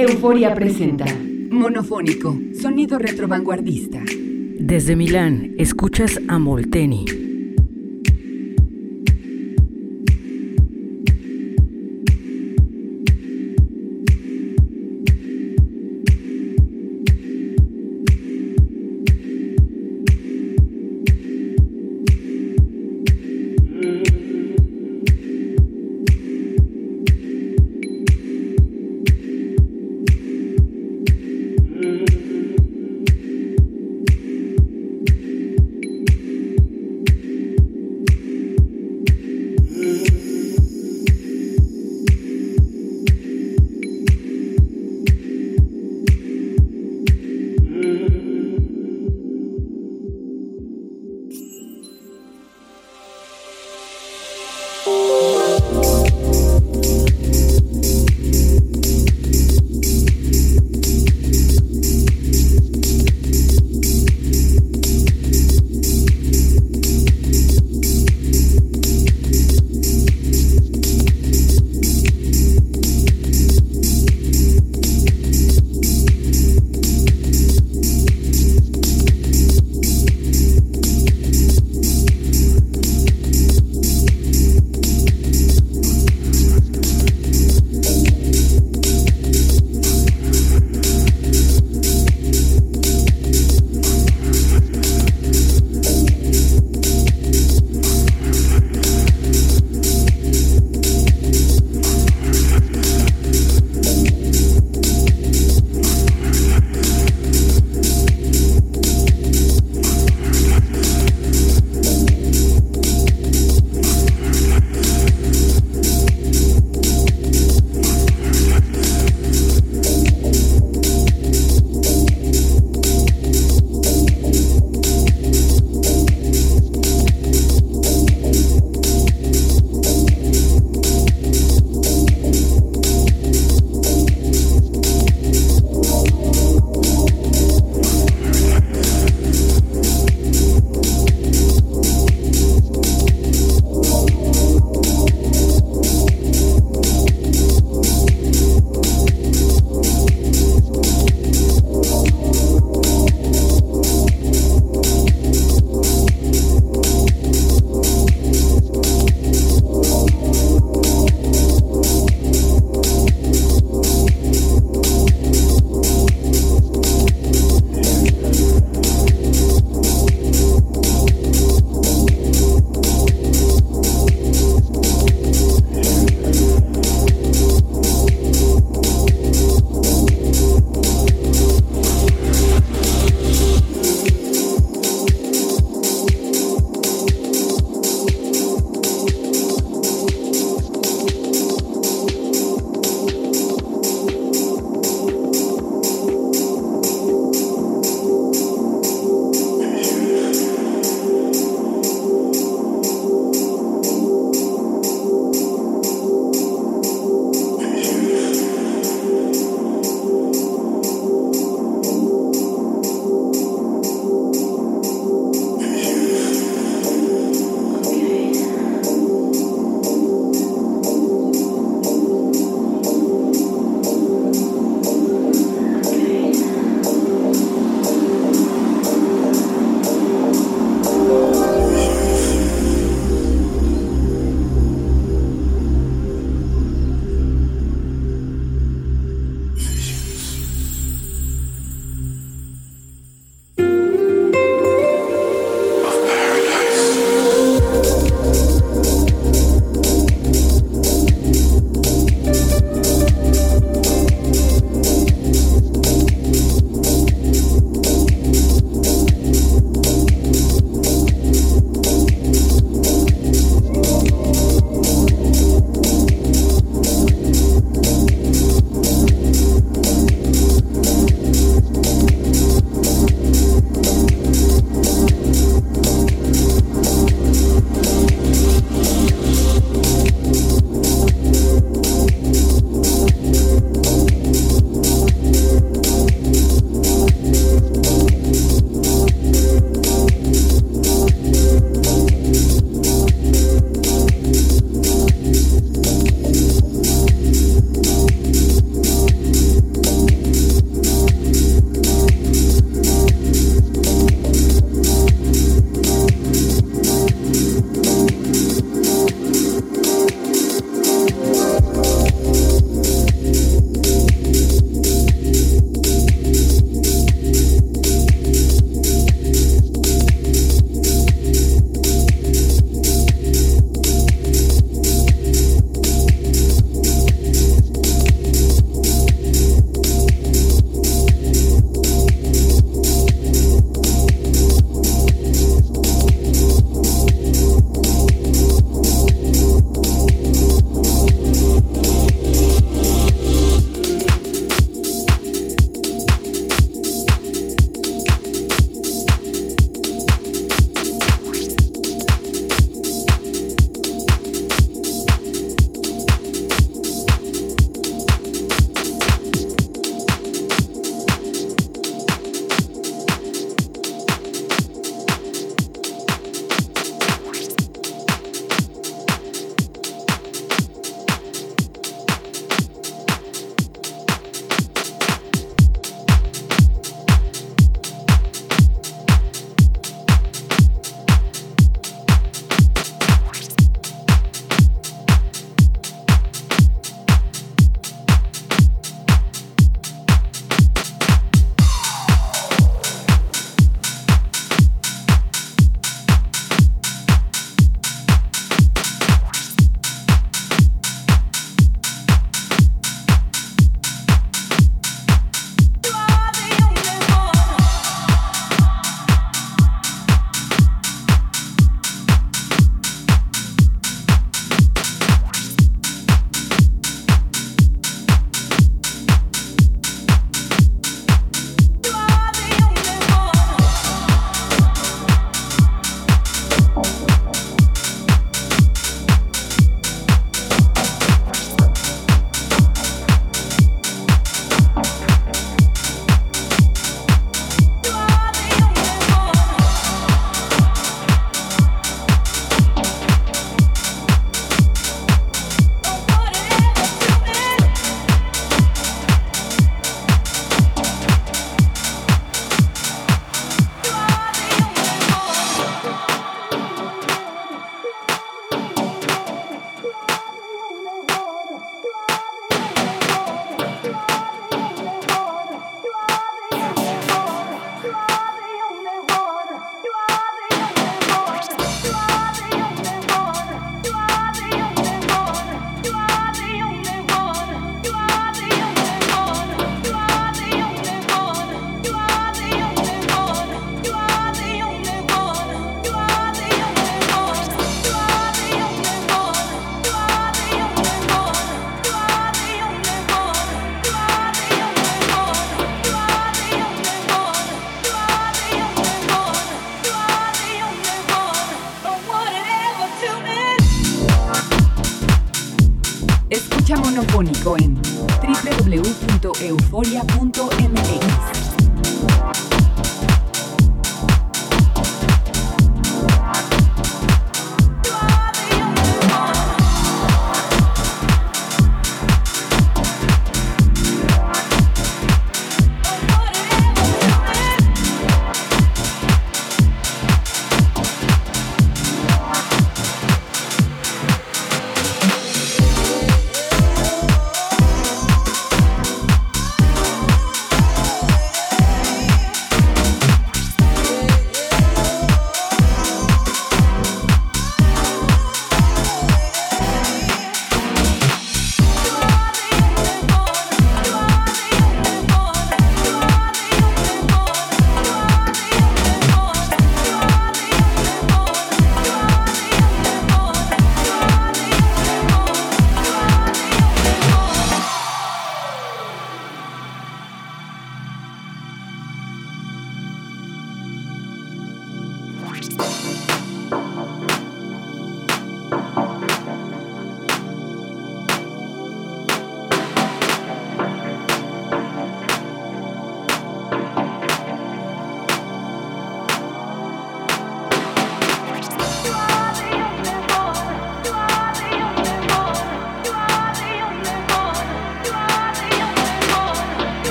Euforia presenta Monofónico, sonido retrovanguardista. Desde Milán, escuchas a Molteni.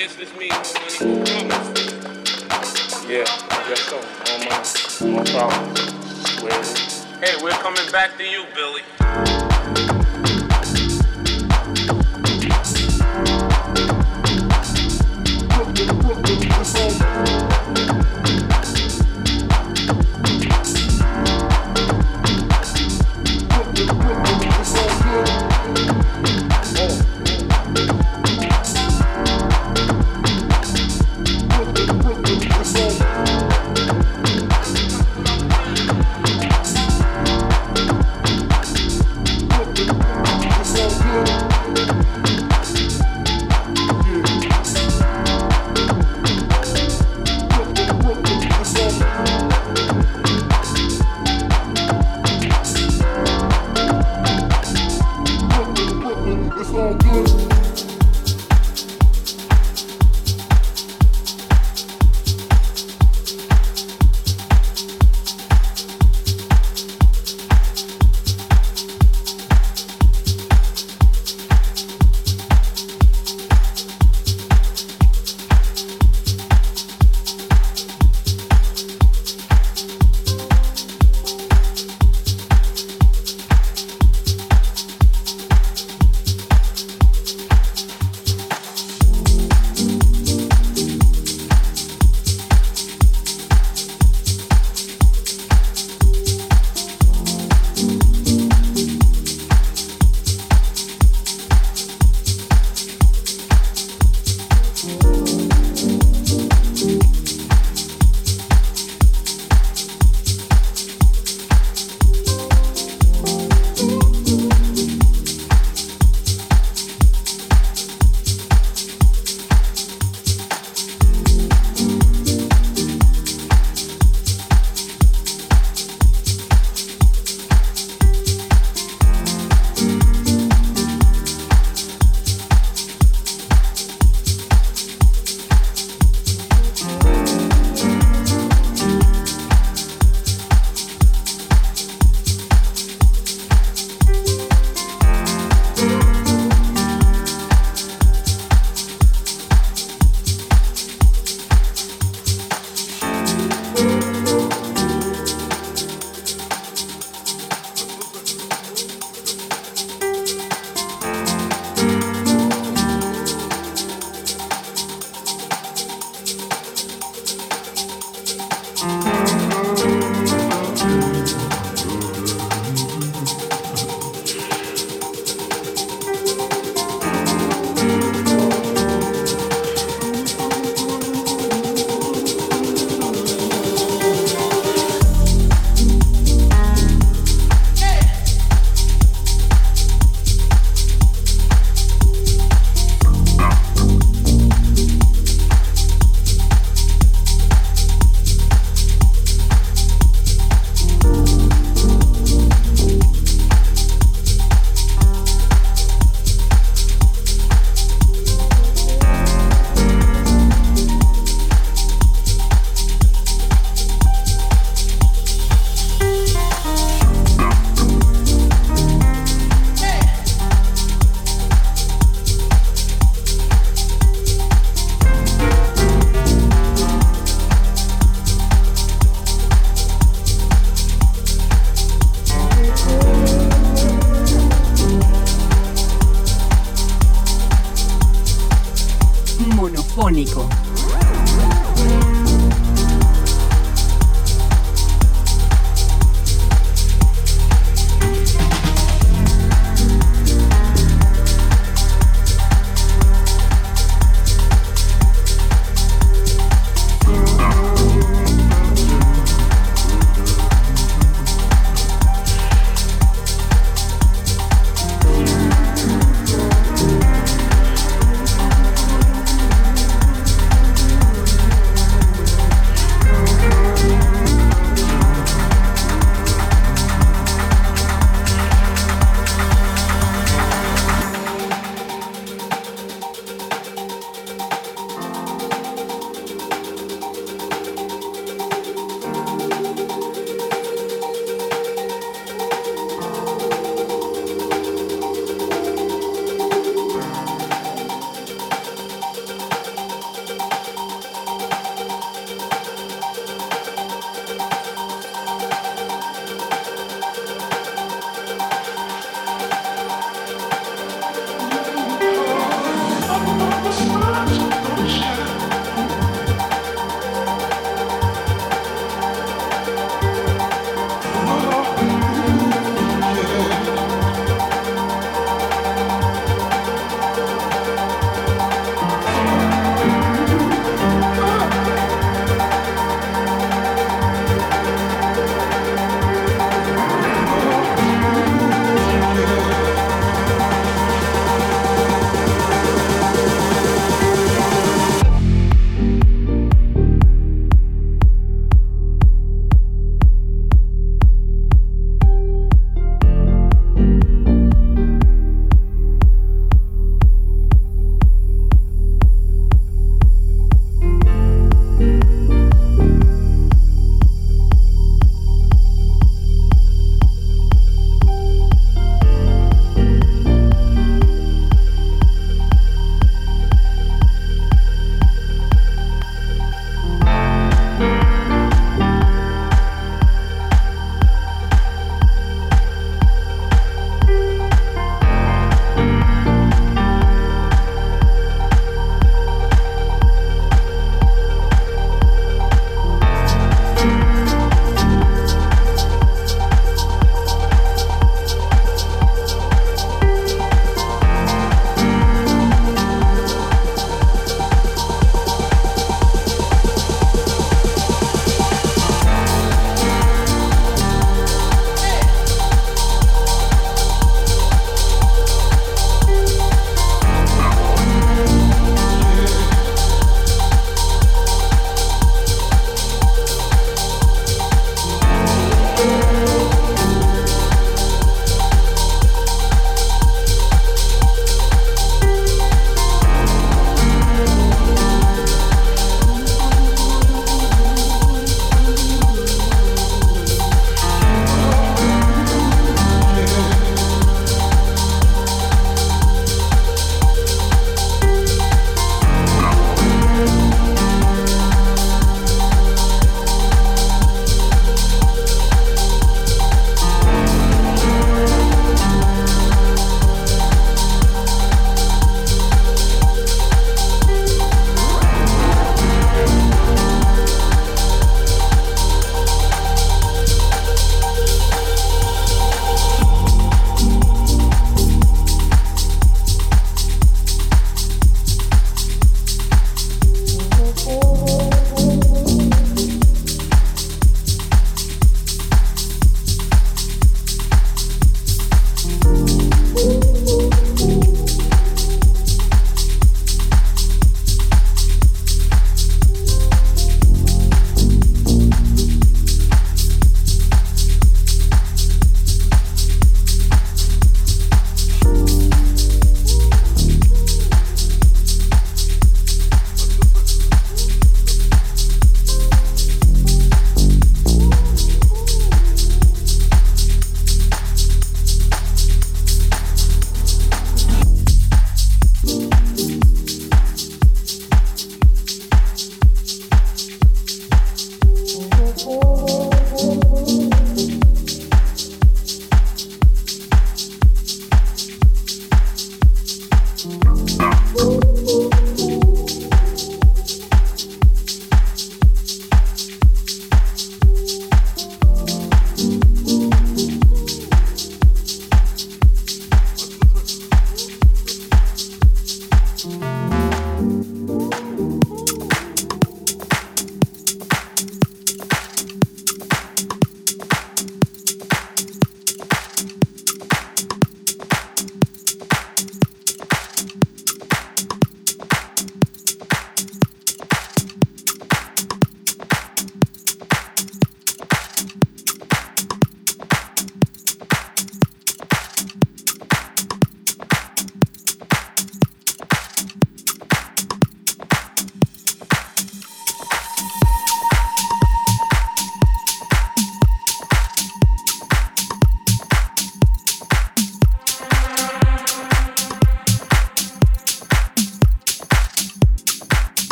guess this means more money. Yeah, I guess so. Hey, we're coming back to you, Billy.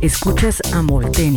Escuchas a Molteni.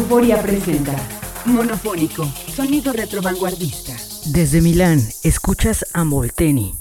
Euforia presenta Monofónico, sonido retro vanguardista. Desde Milán, escuchas a Molteni.